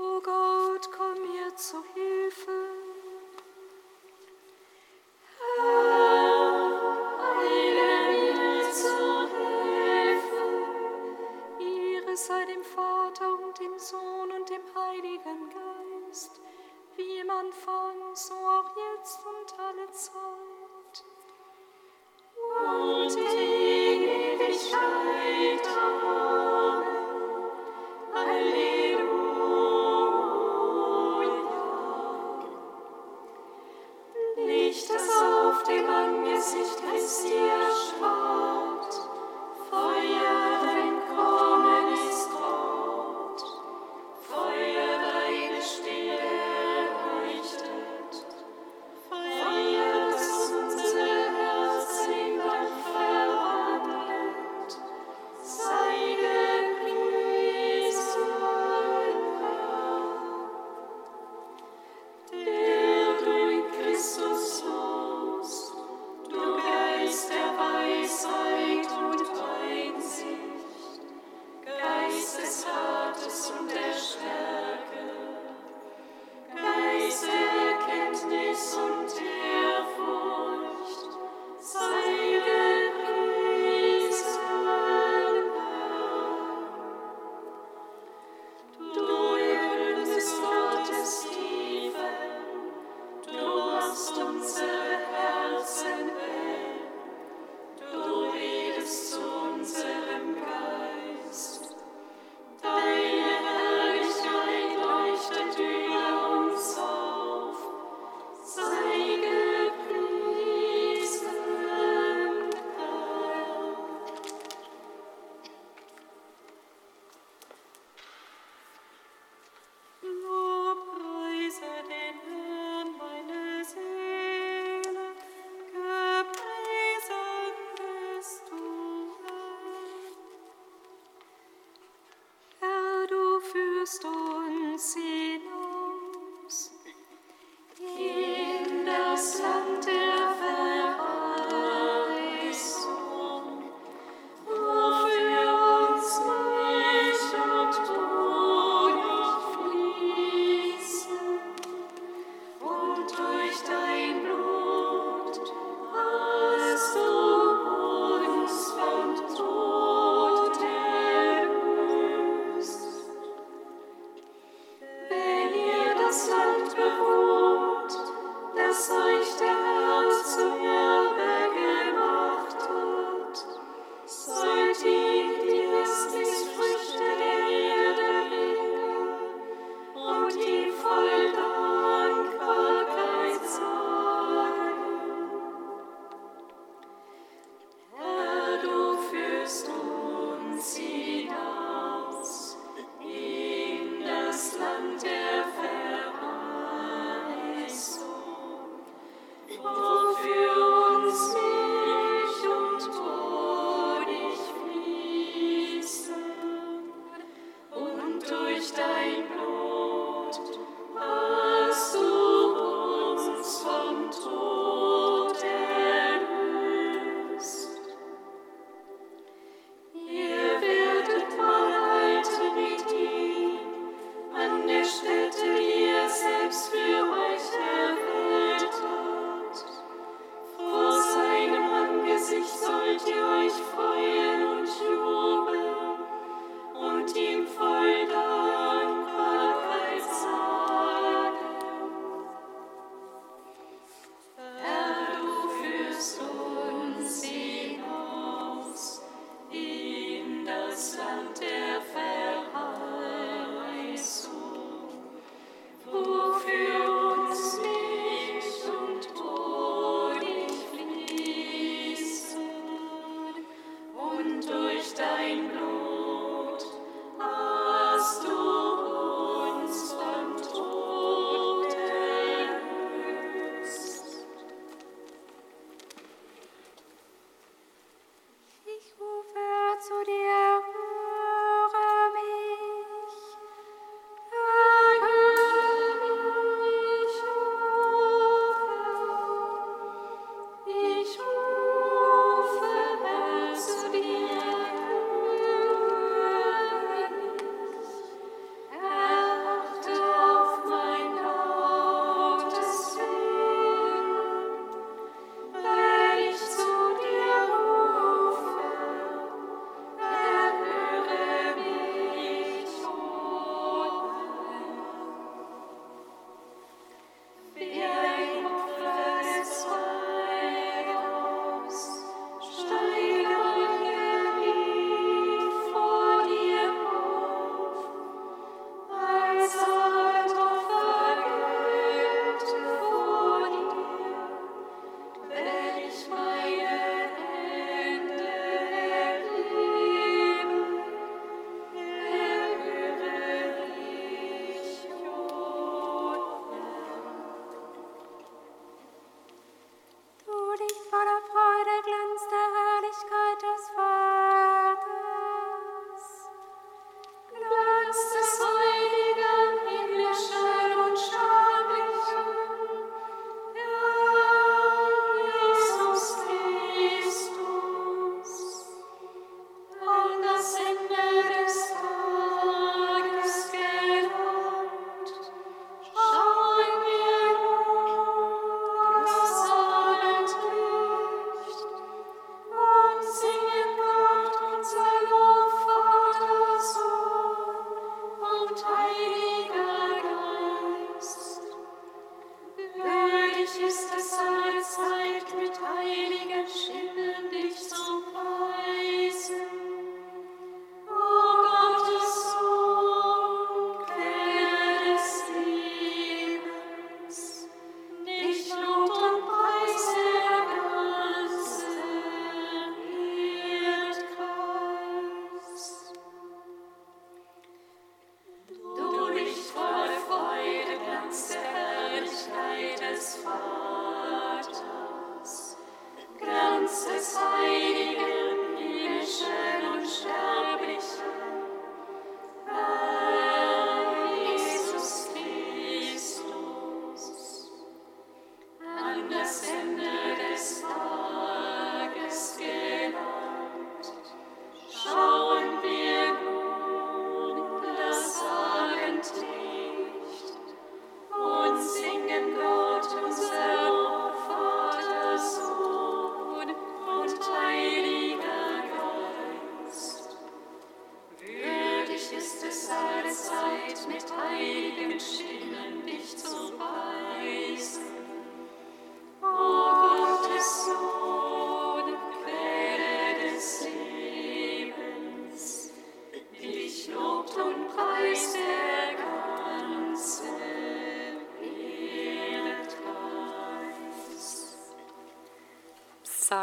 O Gott, komm mir zu Hilfe.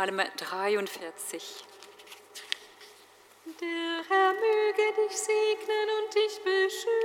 Psalm 43. Der Herr möge dich segnen und dich beschützen.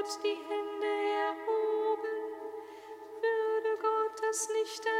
Gott die Hände erhoben, würde Gott das nicht erhoben.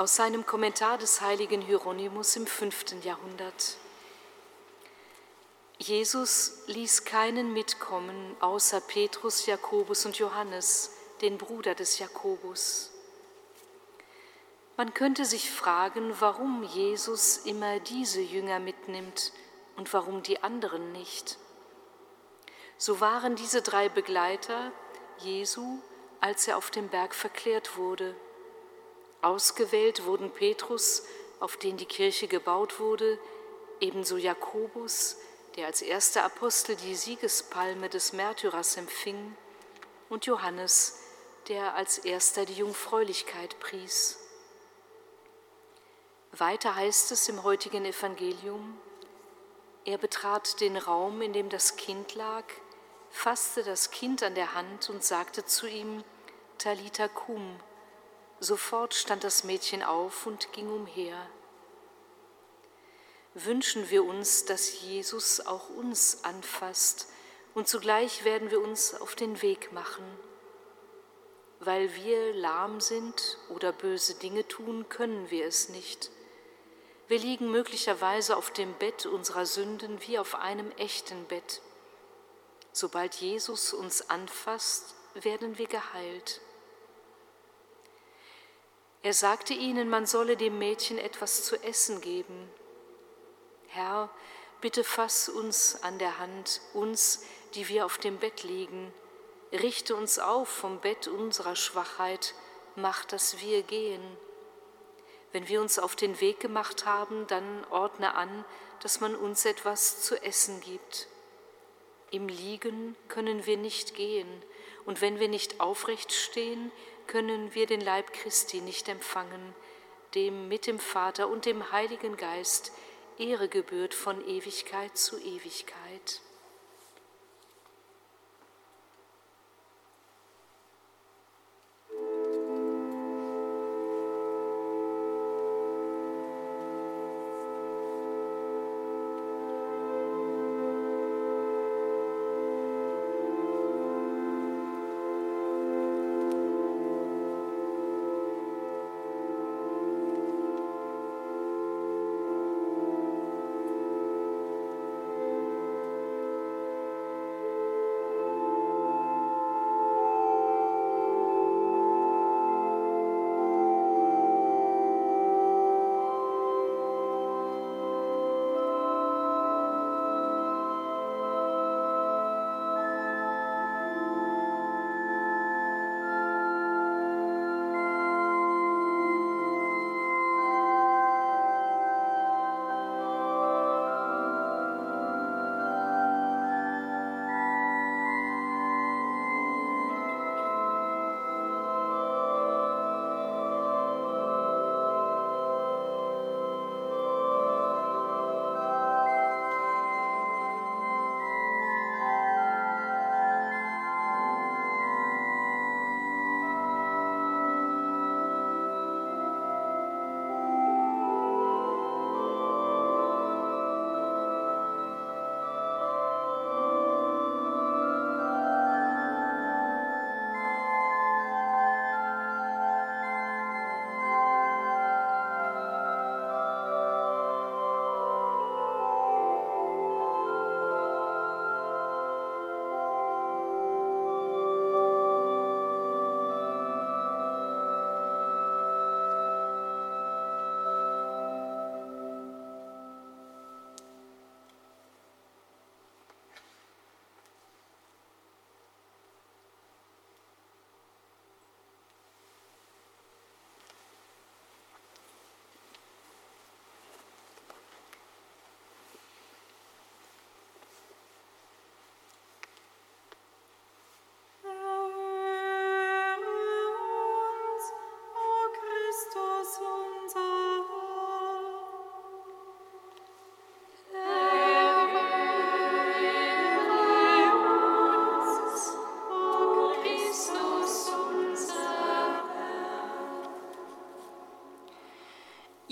Aus seinem Kommentar des heiligen Hieronymus im fünften Jahrhundert. Jesus ließ keinen mitkommen außer Petrus, Jakobus und Johannes, den Bruder des Jakobus. Man könnte sich fragen, warum Jesus immer diese Jünger mitnimmt und warum die anderen nicht. So waren diese drei Begleiter Jesu, als er auf dem Berg verklärt wurde. Ausgewählt wurden Petrus, auf den die Kirche gebaut wurde, ebenso Jakobus, der als erster Apostel die Siegespalme des Märtyrers empfing, und Johannes, der als erster die Jungfräulichkeit pries. Weiter heißt es im heutigen Evangelium, er betrat den Raum, in dem das Kind lag, fasste das Kind an der Hand und sagte zu ihm, Talita cum. Sofort stand das Mädchen auf und ging umher wünschen wir uns, dass Jesus auch uns anfasst und zugleich werden wir uns auf den Weg machen. Weil wir lahm sind oder böse Dinge tun, können wir es nicht. Wir liegen möglicherweise auf dem Bett unserer Sünden wie auf einem echten Bett. Sobald Jesus uns anfasst, werden wir geheilt. Er sagte ihnen, man solle dem Mädchen etwas zu essen geben. Herr, bitte fass uns an der Hand, uns, die wir auf dem Bett liegen. Richte uns auf vom Bett unserer Schwachheit, mach, dass wir gehen. Wenn wir uns auf den Weg gemacht haben, dann ordne an, dass man uns etwas zu essen gibt. Im Liegen können wir nicht gehen, und wenn wir nicht aufrecht stehen, können wir den Leib Christi nicht empfangen, dem mit dem Vater und dem Heiligen Geist, Ehre gebührt von Ewigkeit zu Ewigkeit.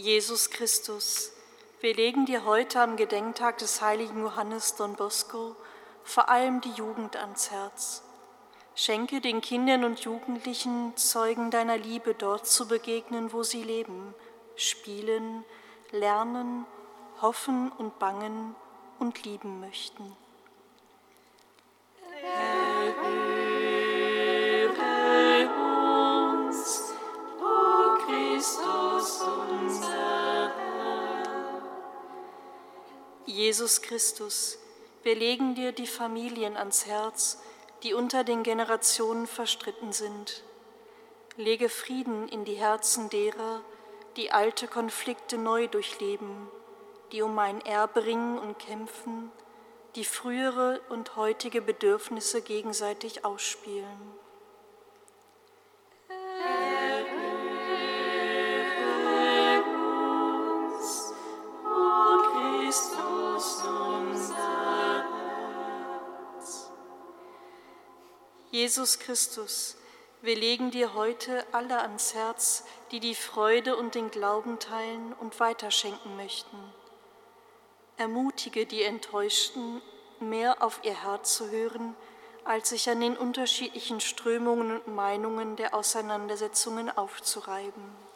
Jesus Christus, wir legen dir heute am Gedenktag des heiligen Johannes Don Bosco vor allem die Jugend ans Herz. Schenke den Kindern und Jugendlichen Zeugen deiner Liebe dort zu begegnen, wo sie leben, spielen, lernen, hoffen und bangen und lieben möchten. Jesus Christus, wir legen dir die Familien ans Herz, die unter den Generationen verstritten sind. Lege Frieden in die Herzen derer, die alte Konflikte neu durchleben, die um ein Erbe ringen und kämpfen, die frühere und heutige Bedürfnisse gegenseitig ausspielen. Jesus Christus, wir legen dir heute alle ans Herz, die die Freude und den Glauben teilen und weiterschenken möchten. Ermutige die Enttäuschten, mehr auf ihr Herz zu hören, als sich an den unterschiedlichen Strömungen und Meinungen der Auseinandersetzungen aufzureiben.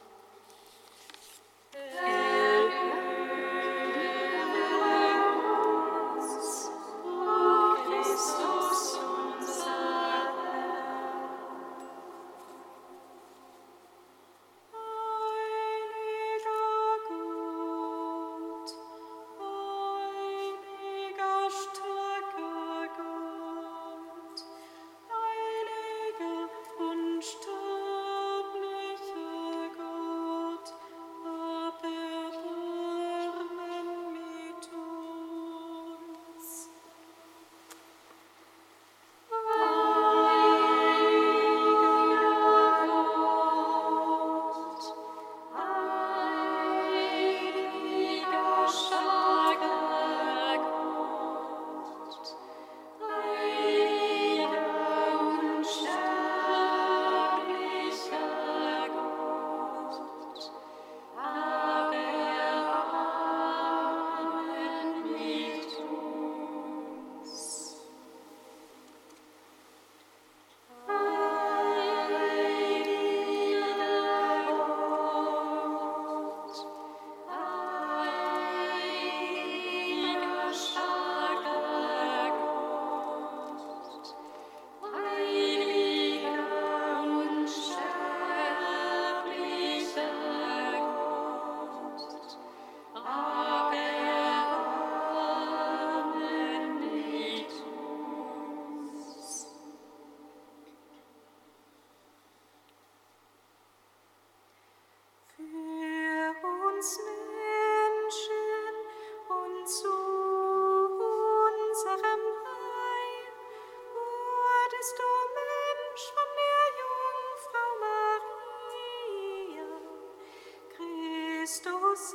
Christus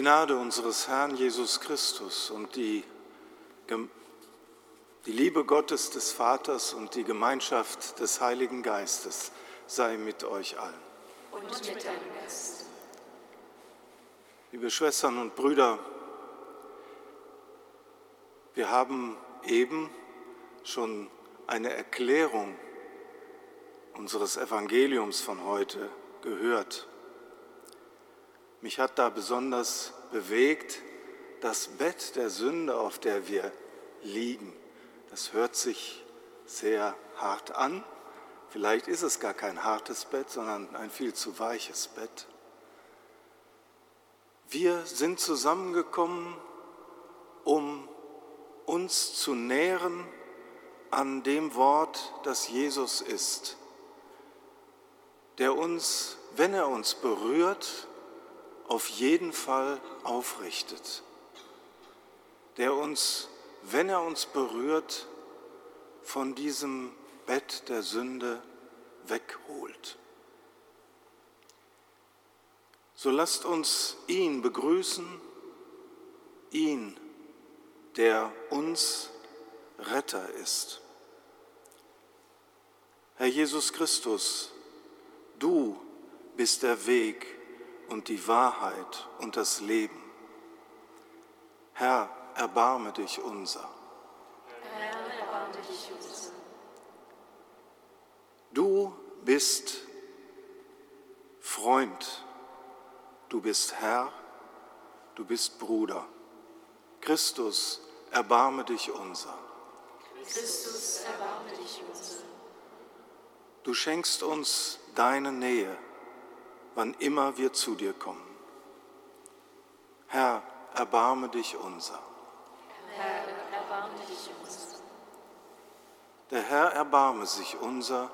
Gnade unseres Herrn Jesus Christus und die, die Liebe Gottes des Vaters und die Gemeinschaft des Heiligen Geistes sei mit euch allen. Und mit deinem Geist. Liebe Schwestern und Brüder, wir haben eben schon eine Erklärung unseres Evangeliums von heute gehört. Mich hat da besonders bewegt das Bett der Sünde, auf der wir liegen. Das hört sich sehr hart an. Vielleicht ist es gar kein hartes Bett, sondern ein viel zu weiches Bett. Wir sind zusammengekommen, um uns zu nähren an dem Wort, das Jesus ist, der uns, wenn er uns berührt, auf jeden Fall aufrichtet, der uns, wenn er uns berührt, von diesem Bett der Sünde wegholt. So lasst uns ihn begrüßen, ihn, der uns Retter ist. Herr Jesus Christus, du bist der Weg und die Wahrheit und das Leben. Herr, erbarme dich unser. Du bist Freund, du bist Herr, du bist Bruder. Christus, erbarme dich unser. Christus, erbarme dich unser. Du schenkst uns deine Nähe, wann immer wir zu dir kommen. Herr, erbarme dich unser. Erbarme dich unser. Der Herr erbarme sich unser,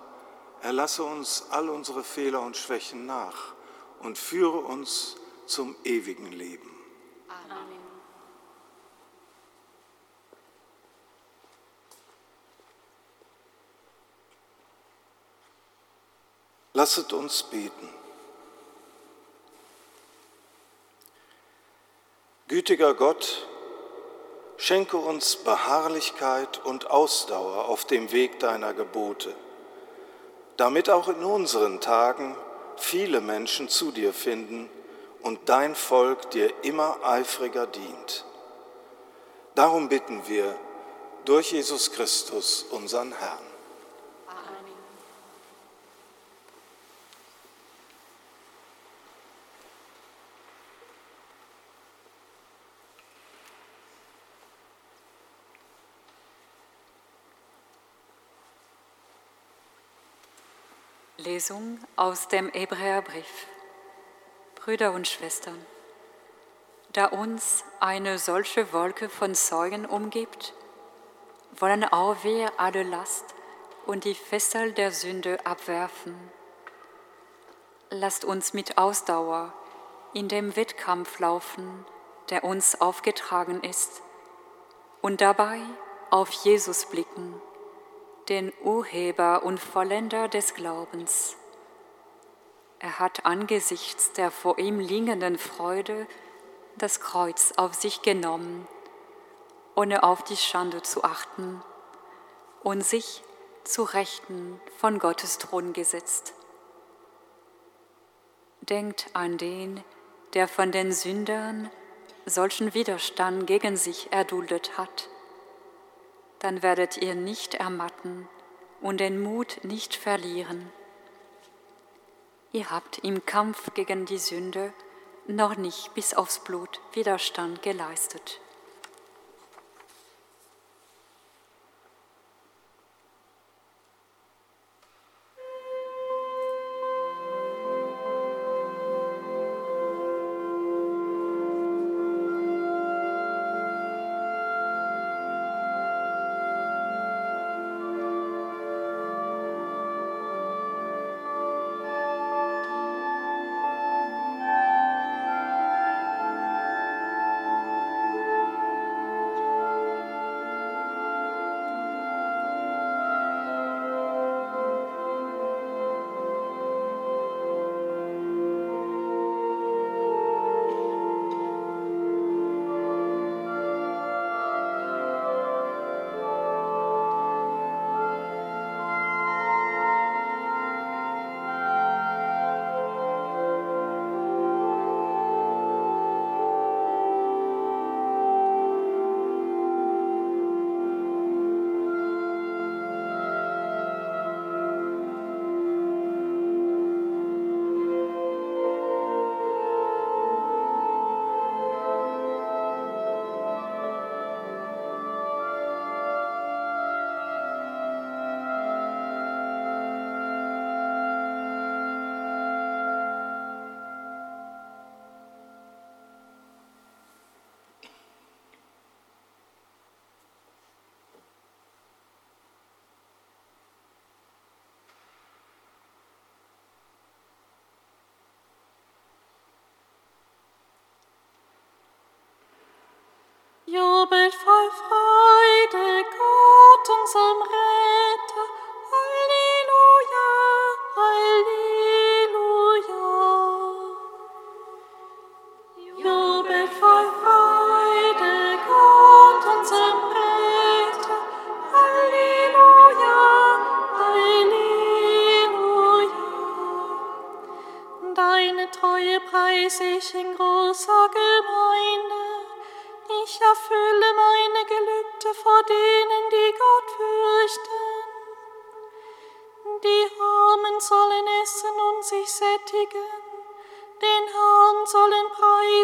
er lasse uns all unsere Fehler und Schwächen nach und führe uns zum ewigen Leben. Amen. Lasset uns beten. Gütiger Gott, schenke uns Beharrlichkeit und Ausdauer auf dem Weg deiner Gebote, damit auch in unseren Tagen viele Menschen zu dir finden und dein Volk dir immer eifriger dient. Darum bitten wir durch Jesus Christus, unseren Herrn. Lesung aus dem Hebräerbrief. Brüder und Schwestern, da uns eine solche Wolke von Zeugen umgibt, wollen auch wir alle Last und die Fessel der Sünde abwerfen. Lasst uns mit Ausdauer in dem Wettkampf laufen, der uns aufgetragen ist, und dabei auf Jesus blicken, den Urheber und Vollender des Glaubens. Er hat angesichts der vor ihm liegenden Freude das Kreuz auf sich genommen, ohne auf die Schande zu achten, und sich zu Rechten von Gottes Thron gesetzt. Denkt an den, der von den Sündern solchen Widerstand gegen sich erduldet hat. Dann werdet ihr nicht ermatten und den Mut nicht verlieren. Ihr habt im Kampf gegen die Sünde noch nicht bis aufs Blut Widerstand geleistet.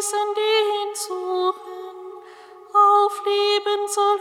Preisen, die ihn suchen. Aufleben soll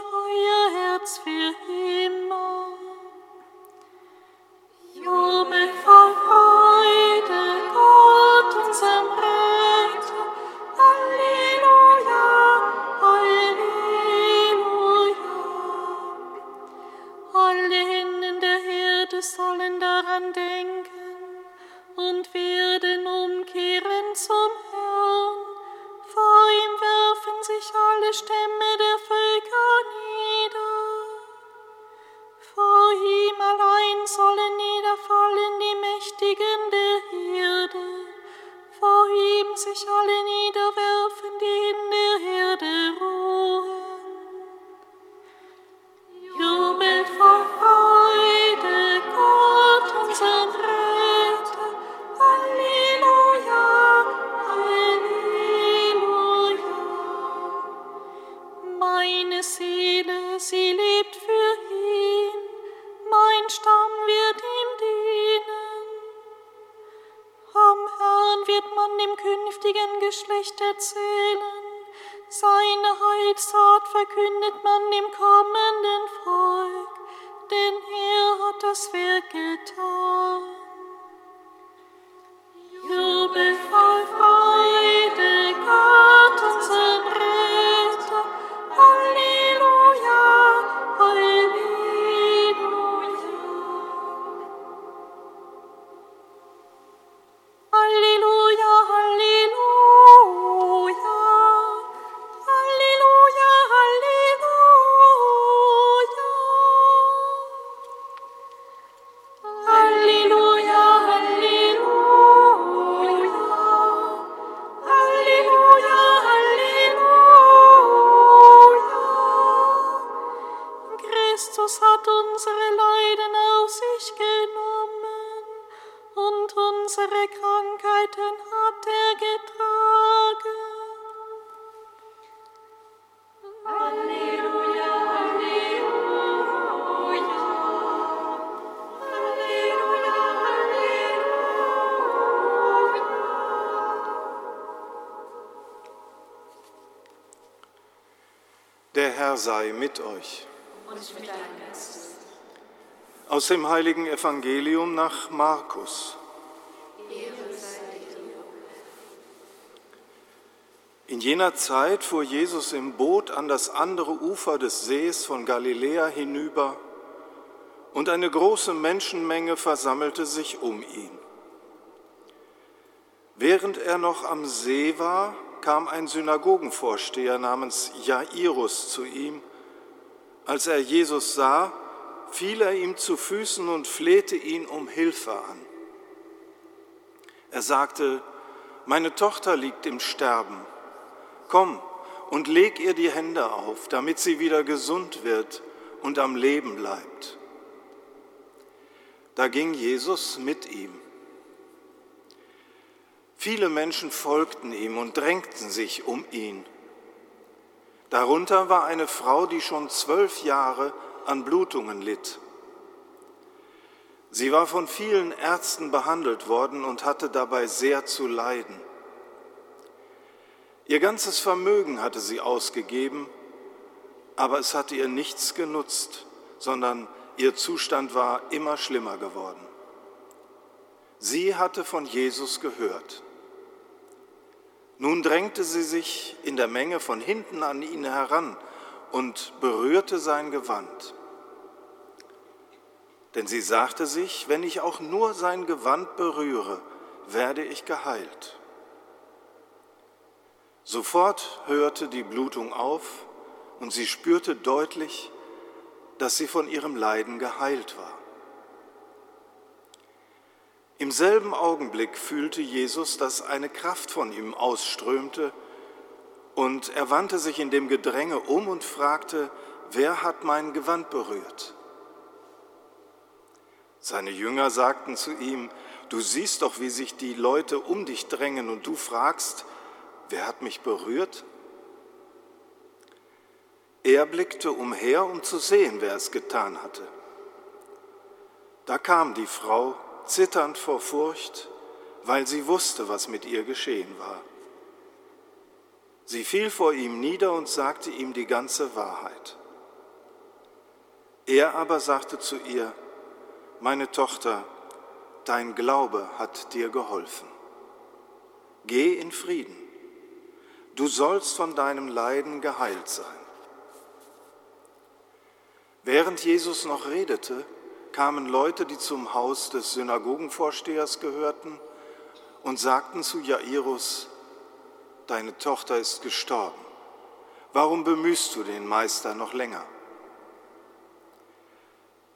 Geschlecht erzählen, seine Heilstat verkündet man dem kommenden Volk, denn er hat das Werk getan. Jubel voll Freude, Sei mit euch. Aus dem heiligen Evangelium nach Markus. In jener Zeit fuhr Jesus im Boot an das andere Ufer des Sees von Galiläa hinüber, und eine große Menschenmenge versammelte sich um ihn. Während er noch am See war, kam ein Synagogenvorsteher namens Jairus zu ihm. Als er Jesus sah, fiel er ihm zu Füßen und flehte ihn um Hilfe an. Er sagte, meine Tochter liegt im Sterben. Komm und leg ihr die Hände auf, damit sie wieder gesund wird und am Leben bleibt. Da ging Jesus mit ihm. Viele Menschen folgten ihm und drängten sich um ihn. Darunter war eine Frau, die schon zwölf Jahre an Blutungen litt. Sie war von vielen Ärzten behandelt worden und hatte dabei sehr zu leiden. Ihr ganzes Vermögen hatte sie ausgegeben, aber es hatte ihr nichts genutzt, sondern ihr Zustand war immer schlimmer geworden. Sie hatte von Jesus gehört. Nun drängte sie sich in der Menge von hinten an ihn heran und berührte sein Gewand. Denn sie sagte sich, wenn ich auch nur sein Gewand berühre, werde ich geheilt. Sofort hörte die Blutung auf und sie spürte deutlich, dass sie von ihrem Leiden geheilt war. Im selben Augenblick fühlte Jesus, dass eine Kraft von ihm ausströmte, und er wandte sich in dem Gedränge um und fragte, wer hat mein Gewand berührt? Seine Jünger sagten zu ihm, du siehst doch, wie sich die Leute um dich drängen und du fragst, wer hat mich berührt? Er blickte umher, um zu sehen, wer es getan hatte. Da kam die Frau, zitternd vor Furcht, weil sie wusste, was mit ihr geschehen war. Sie fiel vor ihm nieder und sagte ihm die ganze Wahrheit. Er aber sagte zu ihr, meine Tochter, dein Glaube hat dir geholfen. Geh in Frieden, du sollst von deinem Leiden geheilt sein. Während Jesus noch redete, kamen Leute, die zum Haus des Synagogenvorstehers gehörten, und sagten zu Jairus, deine Tochter ist gestorben. Warum bemühst du den Meister noch länger?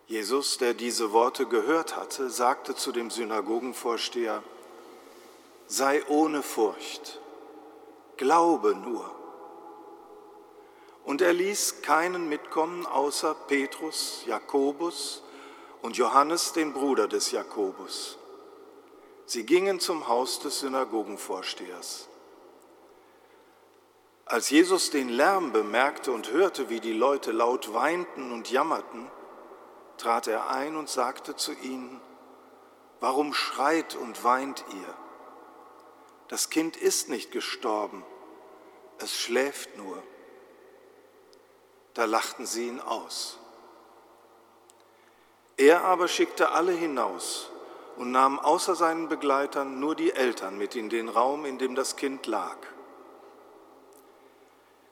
Jesus, der diese Worte gehört hatte, sagte zu dem Synagogenvorsteher, sei ohne Furcht, glaube nur. Und er ließ keinen mitkommen außer Petrus, Jakobus und Johannes, den Bruder des Jakobus. Sie gingen zum Haus des Synagogenvorstehers. Als Jesus den Lärm bemerkte und hörte, wie die Leute laut weinten und jammerten, trat er ein und sagte zu ihnen, Warum schreit und weint ihr? Das Kind ist nicht gestorben, es schläft nur. Da lachten sie ihn aus. Er aber schickte alle hinaus und nahm außer seinen Begleitern nur die Eltern mit in den Raum, in dem das Kind lag.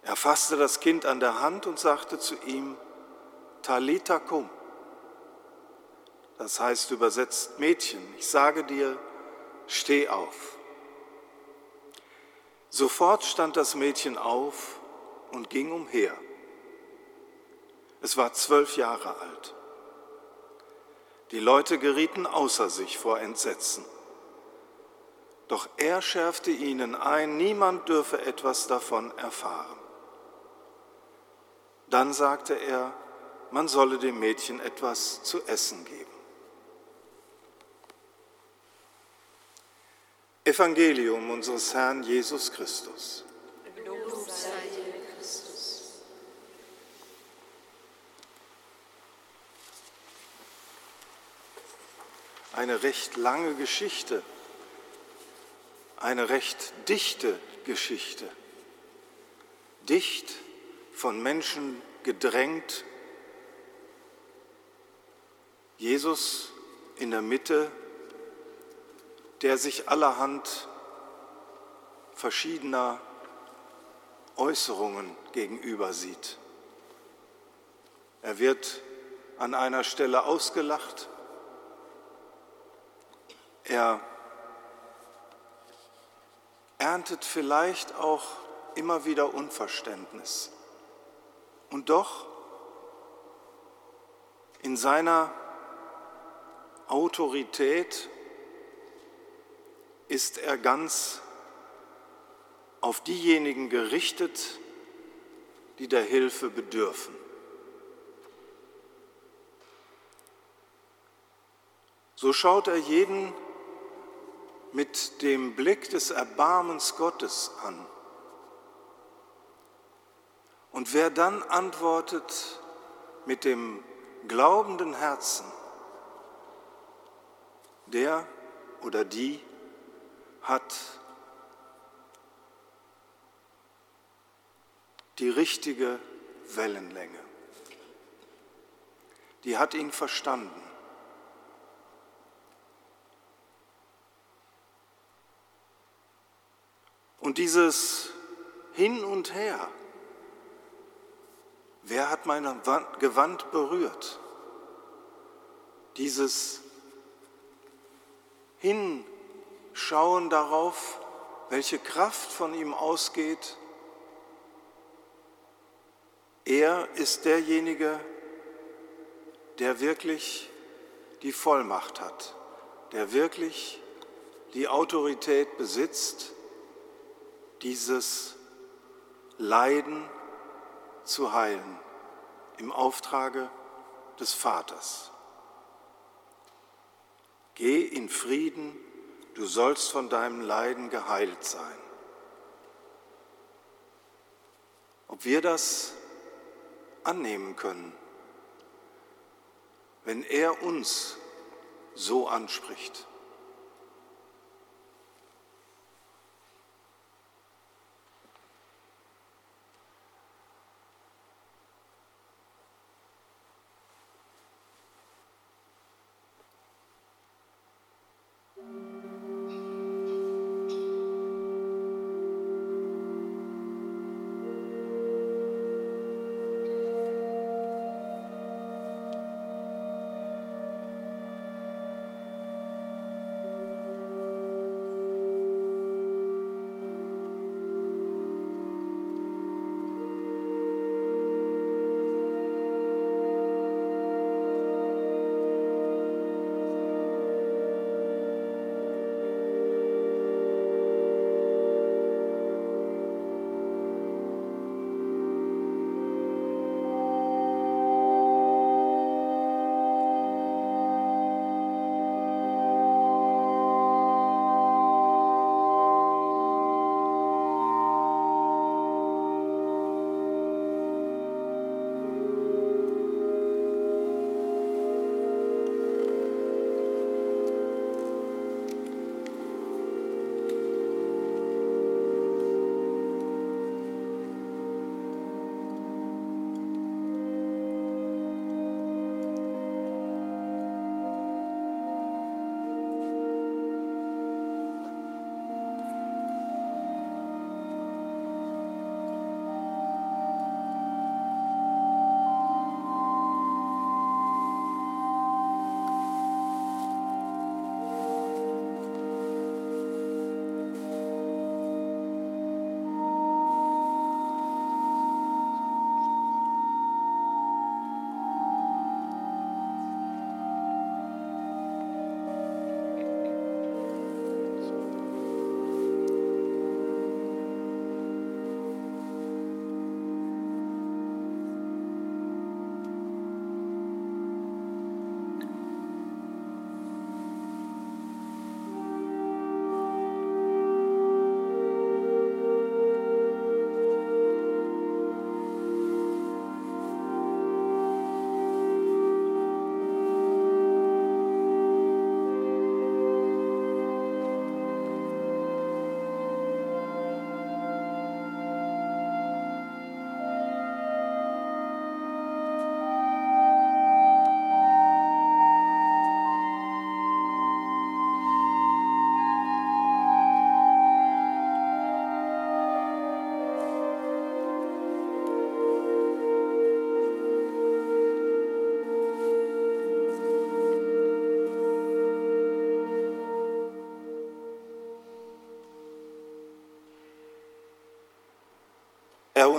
Er fasste das Kind an der Hand und sagte zu ihm, Talita cum. Das heißt übersetzt, Mädchen, ich sage dir, steh auf. Sofort stand das Mädchen auf und ging umher. Es war zwölf Jahre alt. Die Leute gerieten außer sich vor Entsetzen. Doch er schärfte ihnen ein, niemand dürfe etwas davon erfahren. Dann sagte er, man solle dem Mädchen etwas zu essen geben. Evangelium unseres Herrn Jesus Christus. Lob sei dir, Christus. Eine recht lange Geschichte, eine recht dichte Geschichte, dicht von Menschen gedrängt Jesus in der Mitte, der sich allerhand verschiedener Äußerungen gegenüber sieht. Er wird an einer Stelle ausgelacht. Er erntet vielleicht auch immer wieder Unverständnis. Und doch in seiner Autorität ist er ganz auf diejenigen gerichtet, die der Hilfe bedürfen. So schaut er jeden mit dem Blick des Erbarmens Gottes an. Und wer dann antwortet mit dem glaubenden Herzen, der oder die hat die richtige Wellenlänge. Die hat ihn verstanden. Und dieses Hin und Her, wer hat mein Gewand berührt? Dieses Hinschauen darauf, welche Kraft von ihm ausgeht. Er ist derjenige, der wirklich die Vollmacht hat, der wirklich die Autorität besitzt, dieses Leiden zu heilen im Auftrage des Vaters. Geh in Frieden, du sollst von deinem Leiden geheilt sein. Ob wir das annehmen können, wenn er uns so anspricht.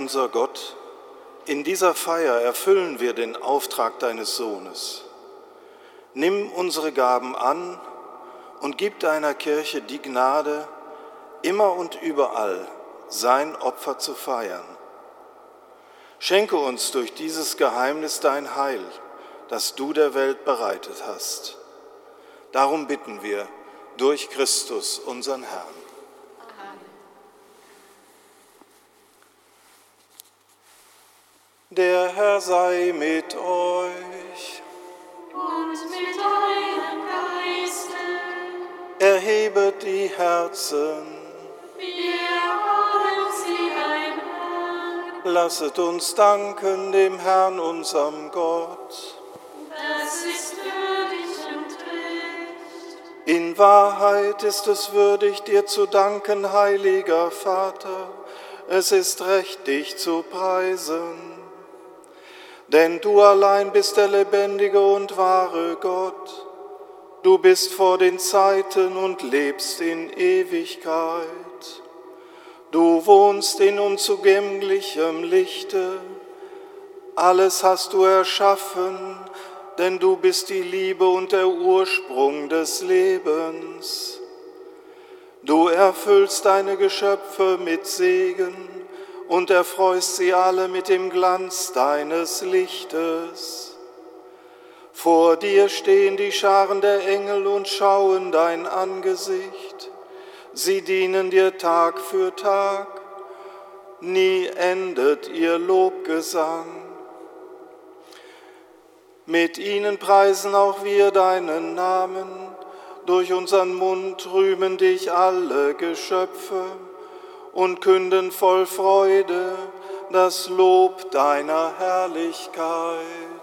Unser Gott, in dieser Feier erfüllen wir den Auftrag deines Sohnes. Nimm unsere Gaben an und gib deiner Kirche die Gnade, immer und überall sein Opfer zu feiern. Schenke uns durch dieses Geheimnis dein Heil, das du der Welt bereitet hast. Darum bitten wir durch Christus, unseren Herrn. Der Herr sei mit euch. Und mit deinem Geiste. Erhebet die Herzen. Wir haben sie beim Herrn. Lasset uns danken dem Herrn, unserem Gott. Das ist würdig und recht. In Wahrheit ist es würdig, dir zu danken, heiliger Vater. Es ist recht, dich zu preisen. Denn du allein bist der lebendige und wahre Gott. Du bist vor den Zeiten und lebst in Ewigkeit. Du wohnst in unzugänglichem Lichte. Alles hast du erschaffen, denn du bist die Liebe und der Ursprung des Lebens. Du erfüllst deine Geschöpfe mit Segen und erfreust sie alle mit dem Glanz deines Lichtes. Vor dir stehen die Scharen der Engel und schauen dein Angesicht. Sie dienen dir Tag für Tag. Nie endet ihr Lobgesang. Mit ihnen preisen auch wir deinen Namen. Durch unseren Mund rühmen dich alle Geschöpfe und künden voll Freude das Lob deiner Herrlichkeit.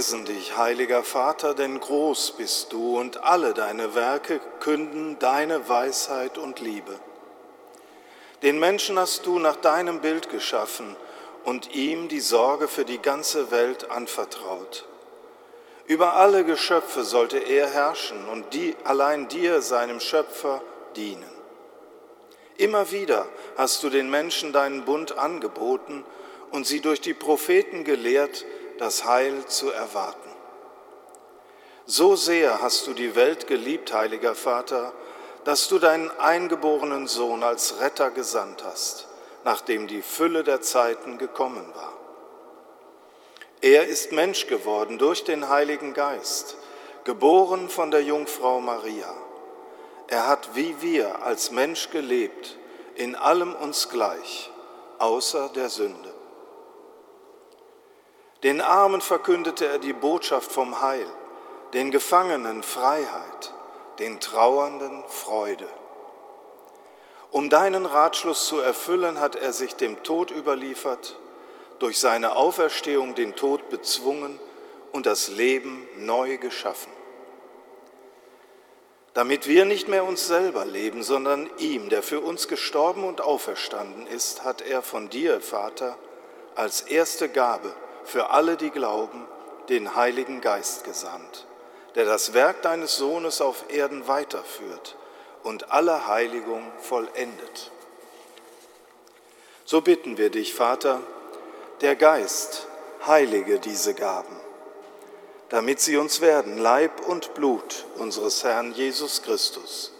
Preisen dich, heiliger Vater, denn groß bist du und alle deine Werke künden deine Weisheit und Liebe. Den Menschen hast du nach deinem Bild geschaffen und ihm die Sorge für die ganze Welt anvertraut. Über alle Geschöpfe sollte er herrschen und die allein dir, seinem Schöpfer, dienen. Immer wieder hast du den Menschen deinen Bund angeboten und sie durch die Propheten gelehrt, das Heil zu erwarten. So sehr hast du die Welt geliebt, heiliger Vater, dass du deinen eingeborenen Sohn als Retter gesandt hast, nachdem die Fülle der Zeiten gekommen war. Er ist Mensch geworden durch den Heiligen Geist, geboren von der Jungfrau Maria. Er hat wie wir als Mensch gelebt, in allem uns gleich, außer der Sünde. Den Armen verkündete er die Botschaft vom Heil, den Gefangenen Freiheit, den Trauernden Freude. Um deinen Ratschluss zu erfüllen, hat er sich dem Tod überliefert, durch seine Auferstehung den Tod bezwungen und das Leben neu geschaffen. Damit wir nicht mehr uns selber leben, sondern ihm, der für uns gestorben und auferstanden ist, hat er von dir, Vater, als erste Gabe für alle, die glauben, den Heiligen Geist gesandt, der das Werk deines Sohnes auf Erden weiterführt und alle Heiligung vollendet. So bitten wir dich, Vater, der Geist heilige diese Gaben, damit sie uns werden Leib und Blut unseres Herrn Jesus Christus,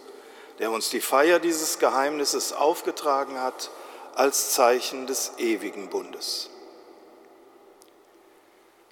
der uns die Feier dieses Geheimnisses aufgetragen hat als Zeichen des ewigen Bundes.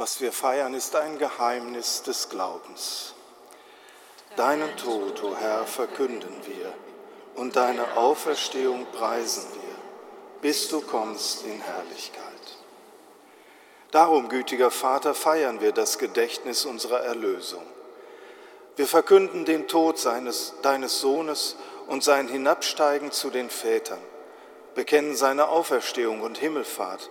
Was wir feiern, ist ein Geheimnis des Glaubens. Deinen Tod, o Herr, verkünden wir und deine Auferstehung preisen wir, bis du kommst in Herrlichkeit. Darum, gütiger Vater, feiern wir das Gedächtnis unserer Erlösung. Wir verkünden den Tod seines, deines Sohnes und sein Hinabsteigen zu den Vätern, bekennen seine Auferstehung und Himmelfahrt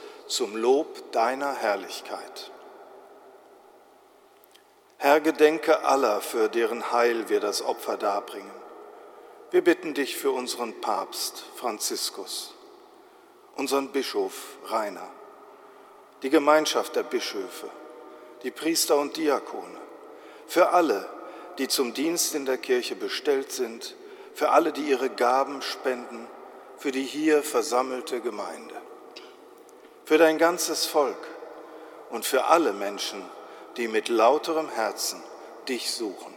zum Lob deiner Herrlichkeit. Herr, gedenke aller, für deren Heil wir das Opfer darbringen. Wir bitten dich für unseren Papst Franziskus, unseren Bischof Rainer, die Gemeinschaft der Bischöfe, die Priester und Diakone, für alle, die zum Dienst in der Kirche bestellt sind, für alle, die ihre Gaben spenden, für die hier versammelte Gemeinde für dein ganzes Volk und für alle Menschen, die mit lauterem Herzen dich suchen.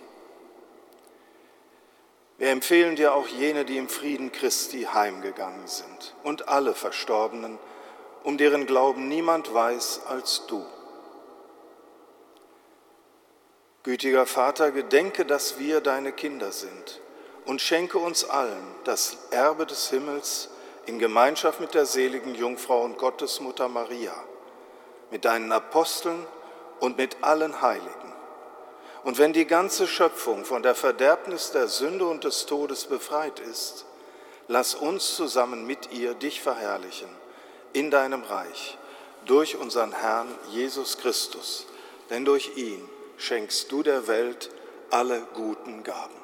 Wir empfehlen dir auch jene, die im Frieden Christi heimgegangen sind und alle Verstorbenen, um deren Glauben niemand weiß als du. Gütiger Vater, gedenke, dass wir deine Kinder sind und schenke uns allen das Erbe des Himmels, in Gemeinschaft mit der seligen Jungfrau und Gottesmutter Maria, mit deinen Aposteln und mit allen Heiligen. Und wenn die ganze Schöpfung von der Verderbnis der Sünde und des Todes befreit ist, lass uns zusammen mit ihr dich verherrlichen in deinem Reich durch unseren Herrn Jesus Christus, denn durch ihn schenkst du der Welt alle guten Gaben.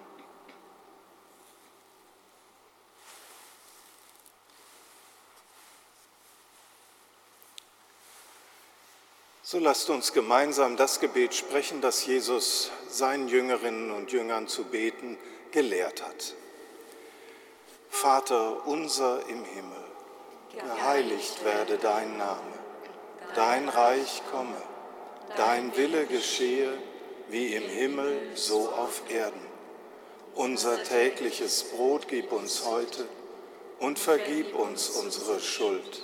So lasst uns gemeinsam das Gebet sprechen, das Jesus seinen Jüngerinnen und Jüngern zu beten gelehrt hat. Vater unser im Himmel, geheiligt werde dein Name, dein Reich komme, dein Wille geschehe, wie im Himmel, so auf Erden. Unser tägliches Brot gib uns heute und vergib uns unsere Schuld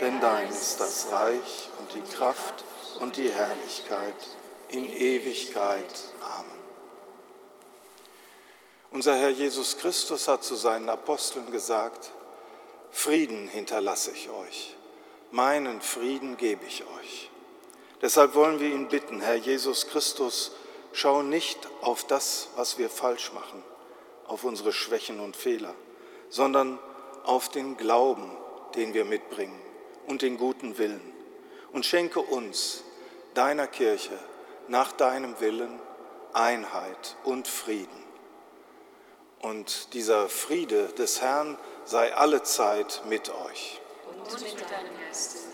Denn dein ist das Reich und die Kraft und die Herrlichkeit in Ewigkeit. Amen. Unser Herr Jesus Christus hat zu seinen Aposteln gesagt, Frieden hinterlasse ich euch, meinen Frieden gebe ich euch. Deshalb wollen wir ihn bitten, Herr Jesus Christus, schau nicht auf das, was wir falsch machen, auf unsere Schwächen und Fehler, sondern auf den Glauben, den wir mitbringen und den guten Willen. Und schenke uns, deiner Kirche, nach deinem Willen Einheit und Frieden. Und dieser Friede des Herrn sei alle Zeit mit euch. Und mit deinem Geist.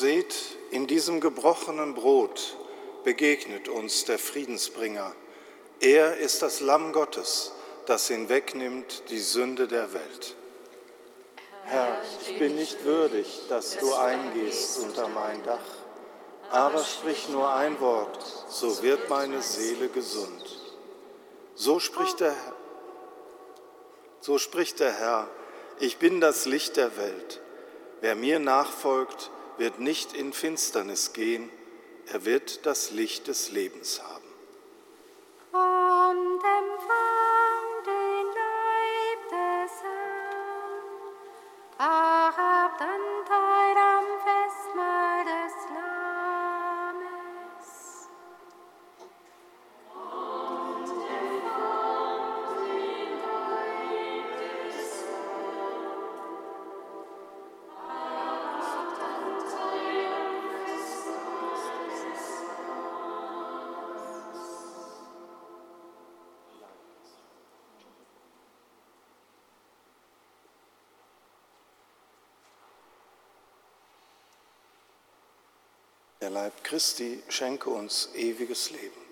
Seht, in diesem gebrochenen Brot begegnet uns der Friedensbringer. Er ist das Lamm Gottes, das hinwegnimmt die Sünde der Welt. Herr, ich bin nicht würdig, dass du eingehst unter mein Dach, aber sprich nur ein Wort, so wird meine Seele gesund. So spricht der Herr, so spricht der Herr, ich bin das Licht der Welt. Wer mir nachfolgt, wird nicht in Finsternis gehen, er wird das Licht des Lebens haben. Und Christi schenke uns ewiges Leben.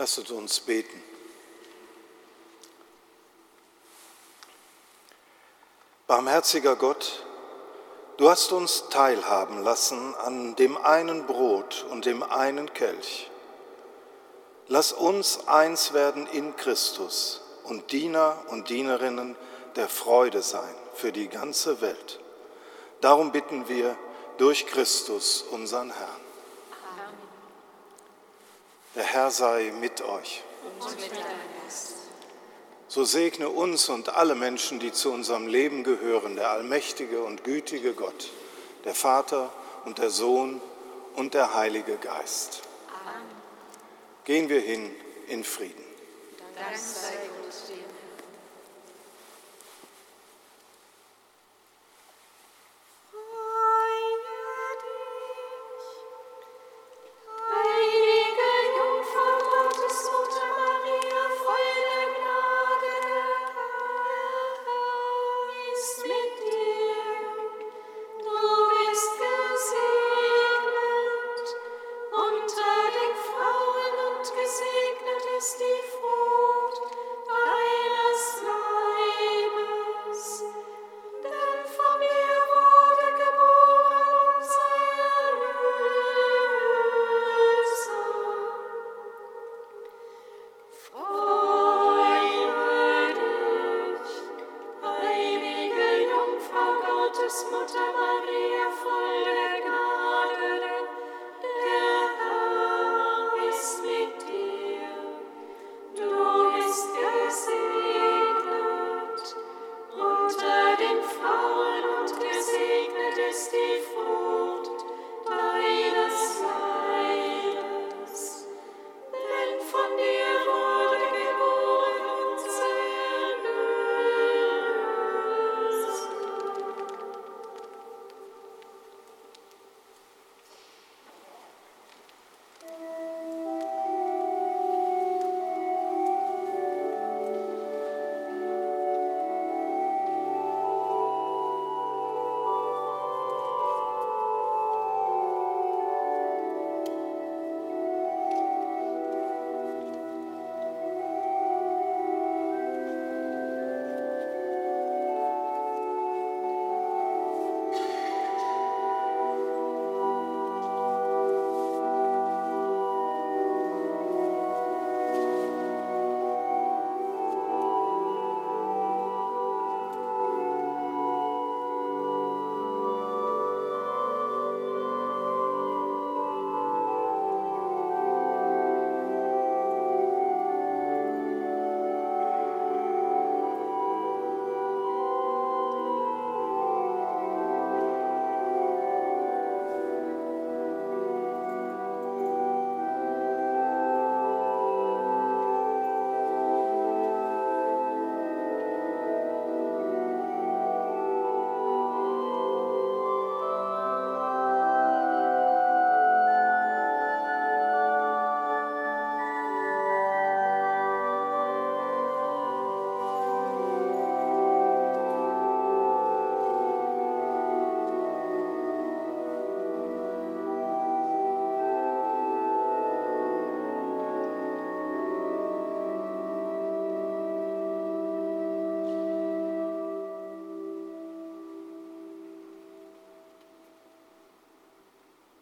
Lasset uns beten. Barmherziger Gott, du hast uns teilhaben lassen an dem einen Brot und dem einen Kelch. Lass uns eins werden in Christus und Diener und Dienerinnen der Freude sein für die ganze Welt. Darum bitten wir durch Christus, unseren Herrn. Der Herr sei mit euch. So segne uns und alle Menschen, die zu unserem Leben gehören, der allmächtige und gütige Gott, der Vater und der Sohn und der Heilige Geist. Amen. Gehen wir hin in Frieden. Dank sei Gott.